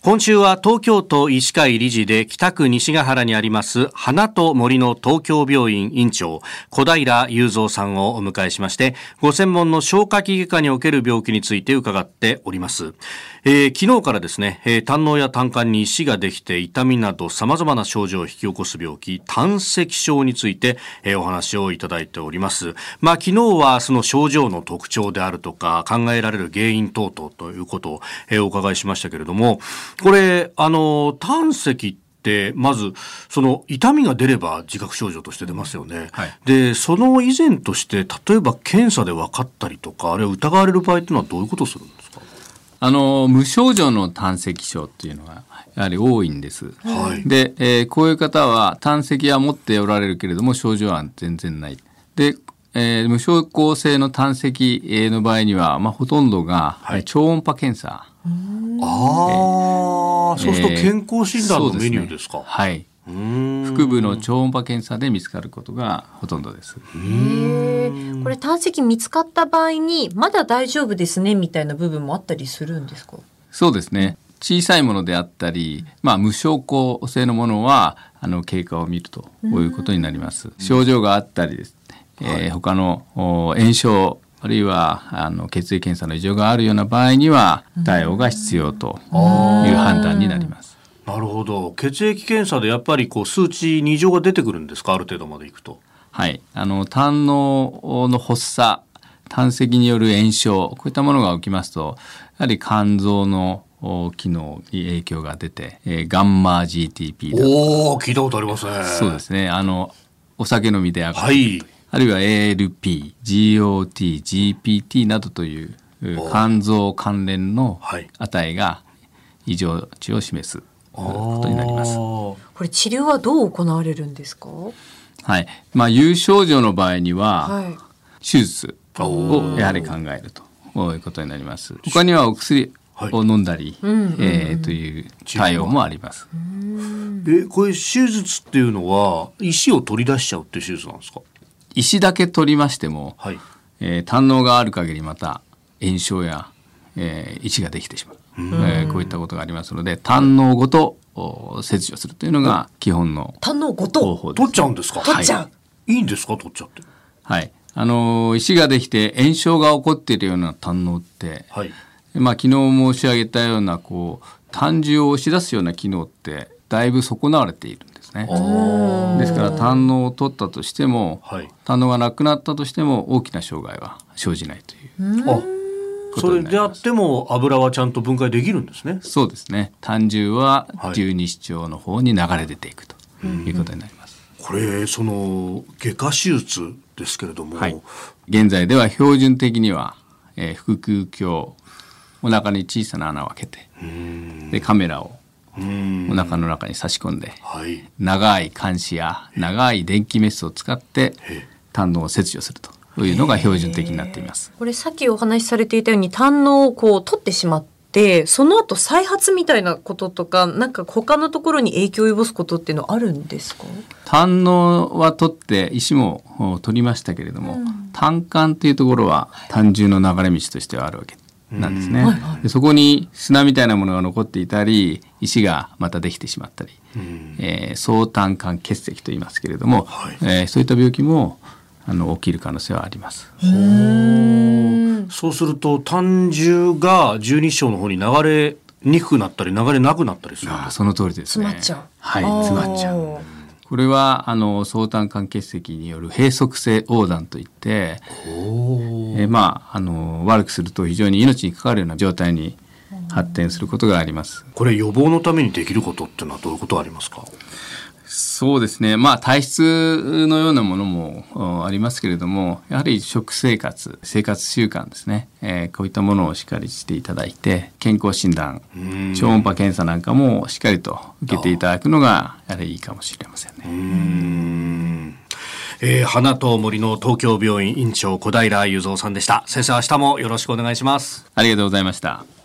今週は東京都医師会理事で北区西ヶ原にあります花と森の東京病院院長小平雄三さんをお迎えしましてご専門の消化器外科における病気について伺っております、えー、昨日からですね、えー、胆のや胆管に石ができて痛みなど様々な症状を引き起こす病気胆石症について、えー、お話をいただいております。まあ昨日はその症状の特徴であるとか考えられる原因等々ということを、え、お伺いしましたけれどもこれ、あの、胆石って、まず、その痛みが出れば自覚症状として出ますよね。はい、で、その以前として、例えば検査で分かったりとか、あるいは疑われる場合っていうのはどういうことをするんですか？あの、無症状の胆石症っていうのは、やはり多いんです。はい、で、えー、こういう方は胆石は持っておられるけれども症状は全然ない。で、えー、無症候性の胆石の場合には、まあ、ほとんどが、はい、超音波検査ああ、そうすると健康診断のメニューですか。すね、はい。腹部の超音波検査で見つかることがほとんどです。これ胆石見つかった場合にまだ大丈夫ですねみたいな部分もあったりするんですか？そうですね。小さいものであったり、まあ無症候性のものはあの経過を見るとこういうことになります。症状があったりですね、えー、他の炎症あるいはあの血液検査の異常があるような場合には対応が必要という判断になります。なるほど。血液検査でやっぱりこう数値に異常が出てくるんですか？ある程度までいくと。はい。あの胆のの発作胆石による炎症こういったものが起きますとやはり肝臓の機能に影響が出て、えー、ガンマ GTP おお聞いたことありますね。そうですね。あのお酒飲みではいあるいは ALP、GOT、GPT などという肝臓関連の値が異常値を示すことになります。これ治療はどう行われるんですか？はい。まあ、有症状の場合には、手術をやはり考えるということになります。他にはお薬を飲んだり、はい、えー、という対応もあります。え、これ手術っていうのは石を取り出しちゃうっていう手術なんですか？石だけ取りましても、はい、えー、胆のがある限りまた炎症や、えー、石ができてしまう、えー、こういったことがありますので胆のごと切除するというのが基本の胆のごと？取っちゃうんですか？取っちゃう、はい、いいんですか？取っちゃって。はい。あの石ができて炎症が起こっているような胆のって、はい、まあ昨日申し上げたようなこう胆汁を押し出すような機能ってだいぶ損なわれている。んですね。ですから胆のを取ったとしても、はい、胆のがなくなったとしても大きな障害は生じないという。あそれであっても油はちゃんと分解できるんですね。そうですね。胆汁は十二指腸の方に流れ出ていくということになります。これその外科手術ですけれども、はい、現在では標準的には、えー、腹腔鏡お腹に小さな穴を開けてでカメラをお腹の中に差し込んで、はい、長い監視や長い電気メスを使って胆のを切除するというのが標準的になっています。これさっきお話しされていたように胆のをこう取ってしまってその後再発みたいなこととかなんか他のところに影響を及ぼすことっていうのはあるんですか？胆のは取って石も取りましたけれども、うん、胆管というところは胆汁の流れ道としてはあるわけなんですね、でそこに砂みたいなものが残っていたり石がまたできてしまったり、えー、相胆管結石と言いますけれども、はい、えー、そういった病気もあの起きる可能性はあります。そうすると胆汁が十二指腸の方に流れにくくなったり流れなくなったりするその通りですね。詰まっちゃう。はい、詰まっちゃう。これはあの相胆管結石による閉塞性横断といってえまああの悪くすると非常に命に関わるような状態に発展することがあります。これ予防のためにできることっていうのはどういうことありますか？そうですね。まあ体質のようなものもありますけれども、やはり食生活、生活習慣ですね。えー、こういったものをしっかりしていただいて、健康診断、超音波検査なんかもしっかりと受けていただくのがやはりいいかもしれませんね。えー、花と森の東京病院院長小平雄三さんでした。先生、明日もよろしくお願いします。ありがとうございました。